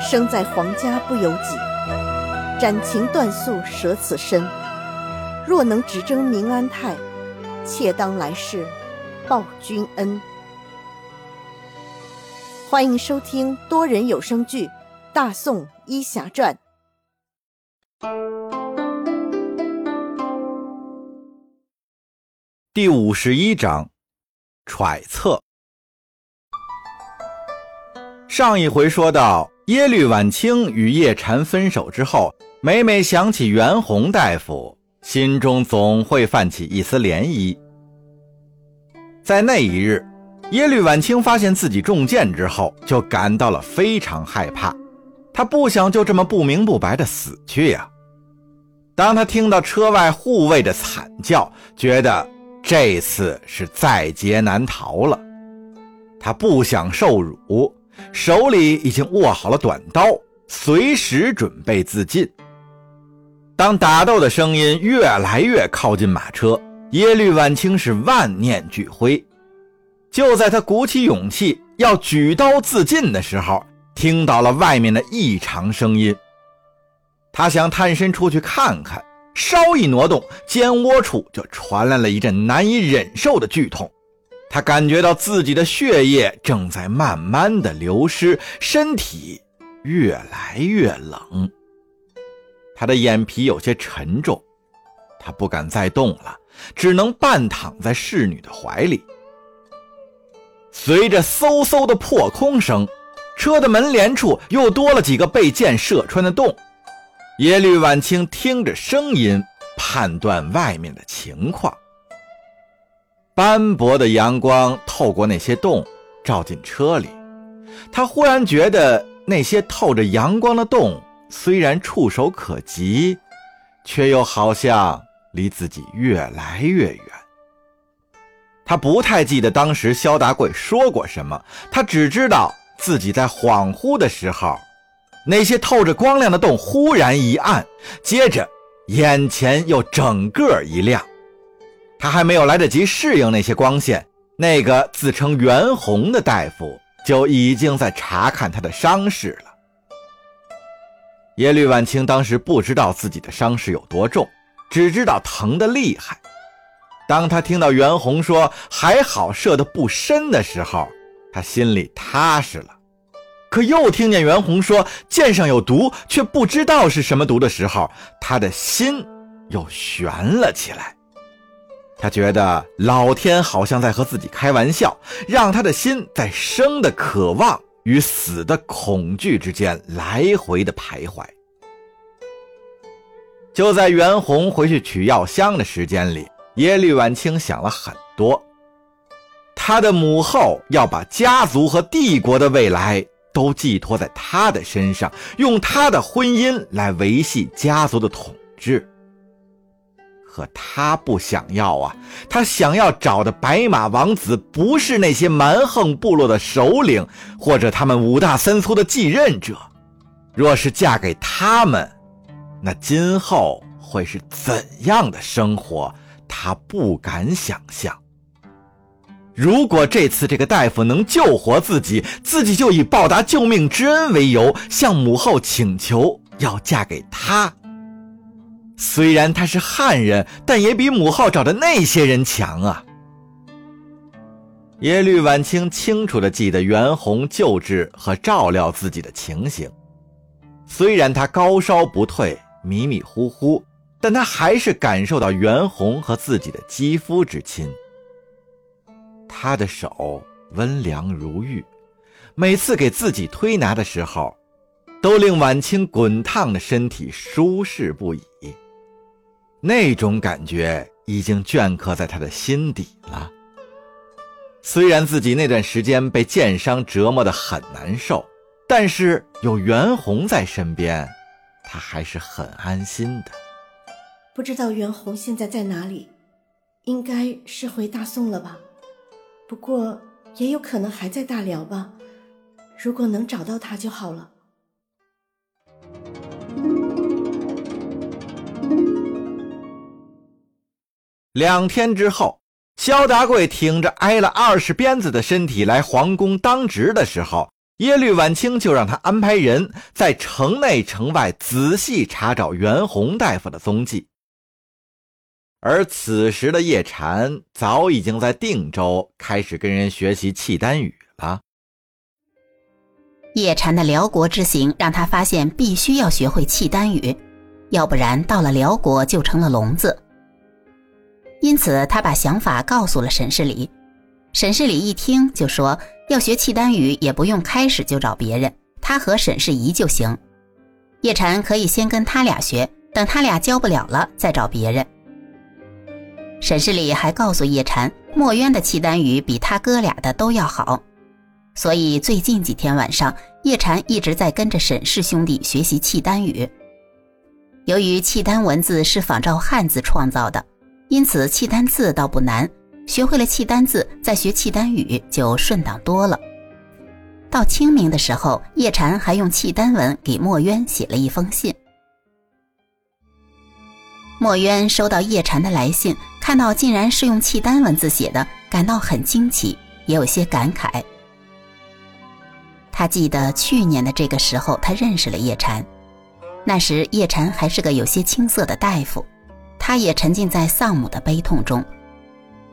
生在皇家不由己，斩情断宿舍此身。若能只争明安泰，妾当来世报君恩。欢迎收听多人有声剧《大宋医侠传》第五十一章：揣测。上一回说到，耶律婉清与叶禅分手之后，每每想起袁弘大夫，心中总会泛起一丝涟漪。在那一日，耶律婉清发现自己中箭之后，就感到了非常害怕。他不想就这么不明不白的死去呀。当他听到车外护卫的惨叫，觉得这次是在劫难逃了。他不想受辱。手里已经握好了短刀，随时准备自尽。当打斗的声音越来越靠近马车，耶律婉清是万念俱灰。就在他鼓起勇气要举刀自尽的时候，听到了外面的异常声音。他想探身出去看看，稍一挪动，肩窝处就传来了一阵难以忍受的剧痛。他感觉到自己的血液正在慢慢的流失，身体越来越冷。他的眼皮有些沉重，他不敢再动了，只能半躺在侍女的怀里。随着嗖嗖的破空声，车的门帘处又多了几个被箭射穿的洞。耶律婉清听着声音，判断外面的情况。斑驳的阳光透过那些洞，照进车里。他忽然觉得那些透着阳光的洞虽然触手可及，却又好像离自己越来越远。他不太记得当时萧达贵说过什么，他只知道自己在恍惚的时候，那些透着光亮的洞忽然一暗，接着眼前又整个一亮。他还没有来得及适应那些光线，那个自称袁弘的大夫就已经在查看他的伤势了。耶律婉清当时不知道自己的伤势有多重，只知道疼得厉害。当他听到袁弘说“还好射得不深”的时候，他心里踏实了。可又听见袁弘说“箭上有毒”，却不知道是什么毒的时候，他的心又悬了起来。他觉得老天好像在和自己开玩笑，让他的心在生的渴望与死的恐惧之间来回的徘徊。就在袁弘回去取药箱的时间里，耶律婉清想了很多。他的母后要把家族和帝国的未来都寄托在他的身上，用他的婚姻来维系家族的统治。可他不想要啊！他想要找的白马王子，不是那些蛮横部落的首领，或者他们五大三粗的继任者。若是嫁给他们，那今后会是怎样的生活？他不敢想象。如果这次这个大夫能救活自己，自己就以报答救命之恩为由，向母后请求要嫁给他。虽然他是汉人，但也比母后找的那些人强啊。耶律婉清清楚地记得袁弘救治和照料自己的情形，虽然他高烧不退，迷迷糊糊，但他还是感受到袁弘和自己的肌肤之亲。他的手温凉如玉，每次给自己推拿的时候，都令婉清滚烫的身体舒适不已。那种感觉已经镌刻在他的心底了。虽然自己那段时间被箭伤折磨得很难受，但是有袁弘在身边，他还是很安心的。不知道袁弘现在在哪里？应该是回大宋了吧？不过也有可能还在大辽吧。如果能找到他就好了。两天之后，萧达贵挺着挨了二十鞭子的身体来皇宫当值的时候，耶律婉清就让他安排人在城内城外仔细查找袁弘大夫的踪迹。而此时的叶禅早已经在定州开始跟人学习契丹语了。叶禅的辽国之行让他发现必须要学会契丹语，要不然到了辽国就成了聋子。因此，他把想法告诉了沈世礼。沈世礼一听就说：“要学契丹语，也不用开始就找别人，他和沈世仪就行。叶禅可以先跟他俩学，等他俩教不了了再找别人。”沈世礼还告诉叶禅，墨渊的契丹语比他哥俩的都要好，所以最近几天晚上，叶禅一直在跟着沈氏兄弟学习契丹语。由于契丹文字是仿照汉字创造的。因此，契丹字倒不难，学会了契丹字，再学契丹语就顺当多了。到清明的时候，叶禅还用契丹文给墨渊写了一封信。墨渊收到叶禅的来信，看到竟然是用契丹文字写的，感到很惊奇，也有些感慨。他记得去年的这个时候，他认识了叶禅，那时叶禅还是个有些青涩的大夫。他也沉浸在丧母的悲痛中，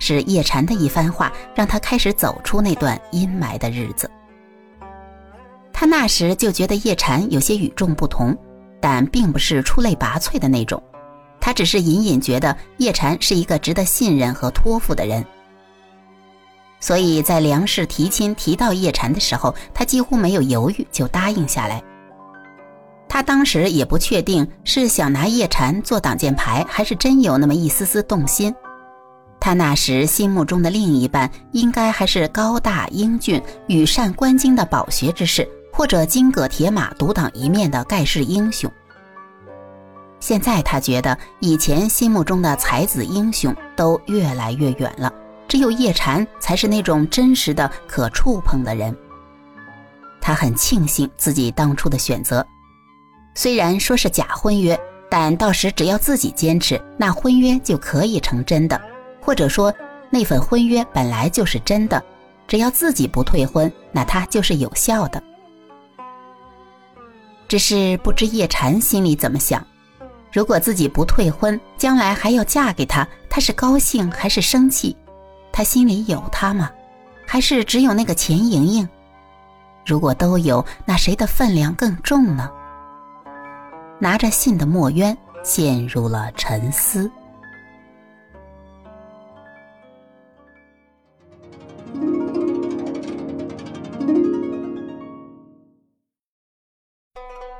是叶禅的一番话让他开始走出那段阴霾的日子。他那时就觉得叶禅有些与众不同，但并不是出类拔萃的那种，他只是隐隐觉得叶禅是一个值得信任和托付的人。所以在梁氏提亲提到叶禅的时候，他几乎没有犹豫就答应下来。他当时也不确定是想拿叶禅做挡箭牌，还是真有那么一丝丝动心。他那时心目中的另一半，应该还是高大英俊、羽扇纶巾的饱学之士，或者金戈铁马、独当一面的盖世英雄。现在他觉得，以前心目中的才子英雄都越来越远了，只有叶禅才是那种真实的、可触碰的人。他很庆幸自己当初的选择。虽然说是假婚约，但到时只要自己坚持，那婚约就可以成真的；或者说，那份婚约本来就是真的，只要自己不退婚，那它就是有效的。只是不知叶禅心里怎么想：如果自己不退婚，将来还要嫁给他，他是高兴还是生气？他心里有他吗？还是只有那个钱莹莹？如果都有，那谁的分量更重呢？拿着信的墨渊陷入了沉思。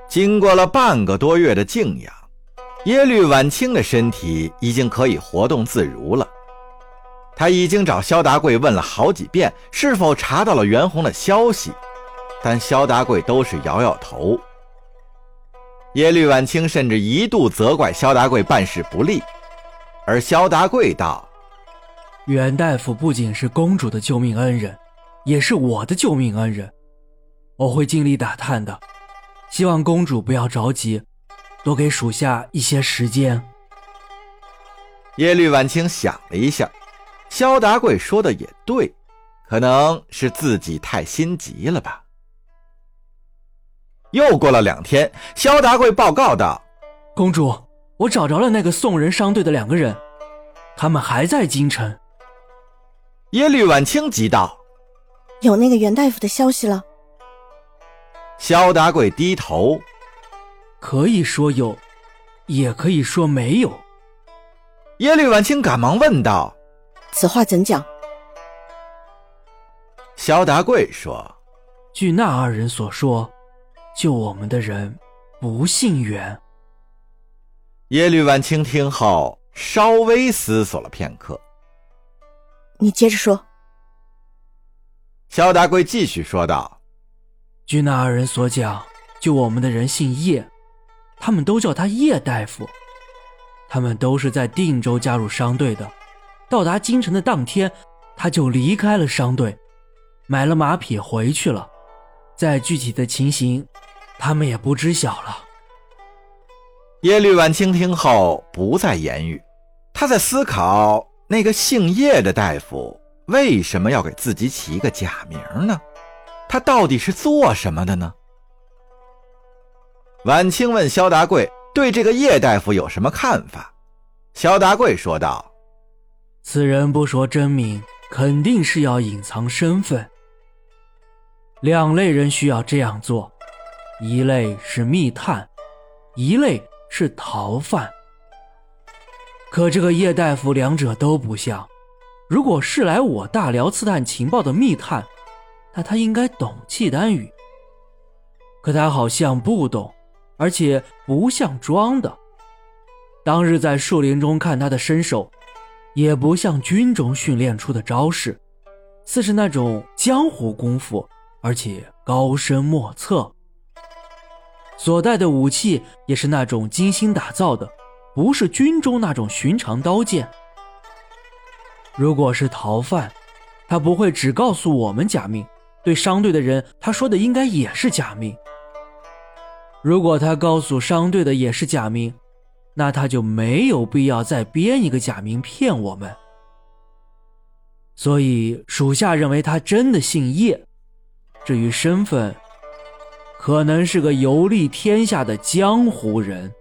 经过了半个多月的静养，耶律婉清的身体已经可以活动自如了。他已经找萧达贵问了好几遍，是否查到了袁弘的消息，但萧达贵都是摇摇头。耶律婉清甚至一度责怪萧达贵办事不力，而萧达贵道：“袁大夫不仅是公主的救命恩人，也是我的救命恩人，我会尽力打探的。希望公主不要着急，多给属下一些时间。”耶律婉清想了一下，萧达贵说的也对，可能是自己太心急了吧。又过了两天，萧达贵报告道：“公主，我找着了那个送人商队的两个人，他们还在京城。”耶律婉清急道：“有那个袁大夫的消息了？”萧达贵低头：“可以说有，也可以说没有。”耶律婉清赶忙问道：“此话怎讲？”萧达贵说：“据那二人所说。”救我们的人不姓袁。耶律婉清听后稍微思索了片刻，你接着说。萧达贵继续说道：“据那二人所讲，救我们的人姓叶，他们都叫他叶大夫。他们都是在定州加入商队的。到达京城的当天，他就离开了商队，买了马匹回去了。在具体的情形。”他们也不知晓了。耶律婉清听后不再言语，他在思考那个姓叶的大夫为什么要给自己起一个假名呢？他到底是做什么的呢？晚清问萧达贵对这个叶大夫有什么看法？萧达贵说道：“此人不说真名，肯定是要隐藏身份。两类人需要这样做，一类是密探，一类是逃犯。可这个叶大夫两者都不像。如果是来我大辽刺探情报的密探，那他应该懂契丹语。可他好像不懂。”而且不像装的。当日在树林中看他的身手，也不像军中训练出的招式，似是那种江湖功夫，而且高深莫测。所带的武器也是那种精心打造的，不是军中那种寻常刀剑。如果是逃犯，他不会只告诉我们假命，对商队的人，他说的应该也是假命。如果他告诉商队的也是假名，那他就没有必要再编一个假名骗我们。所以属下认为他真的姓叶，至于身份，可能是个游历天下的江湖人。